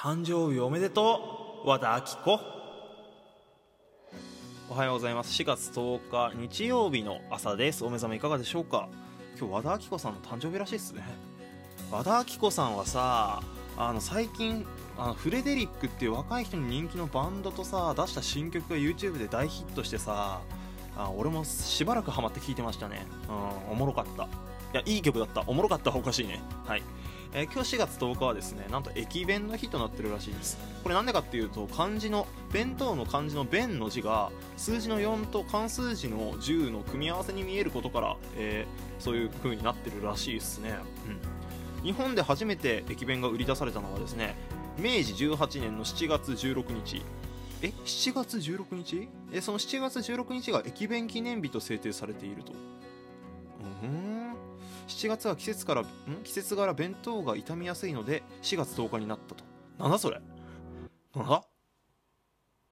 誕生日おめでとう。和田アキ子。おはようございます。4月10日日曜日の朝です。お目覚めいかがでしょうか。今日和田アキ子さんの誕生日らしいですね。和田アキ子さんはさあの最近あのフレデリックっていう若い人に人気のバンドとさ出した新曲が YouTube で大ヒットしてさあ俺もしばらくハマって聴いてましたね。うんおもろかった。いやいい曲だった。おもろかった。おかしいね。はい。えー、今日4月10日はですねなんと駅弁の日となってるらしいです。これなんでかっていうと漢字の弁当の漢字の弁の字が数字の4と漢数字の10の組み合わせに見えることから、えー、そういう風になってるらしいですね、うん、日本で初めて駅弁が売り出されたのはですね明治18年の7月16日。え7月16日？えその7月16日が駅弁記念日と制定されていると。7月は季節からん？季節柄弁当が傷みやすいので4月10日になったと。なんだそれ？なんだ？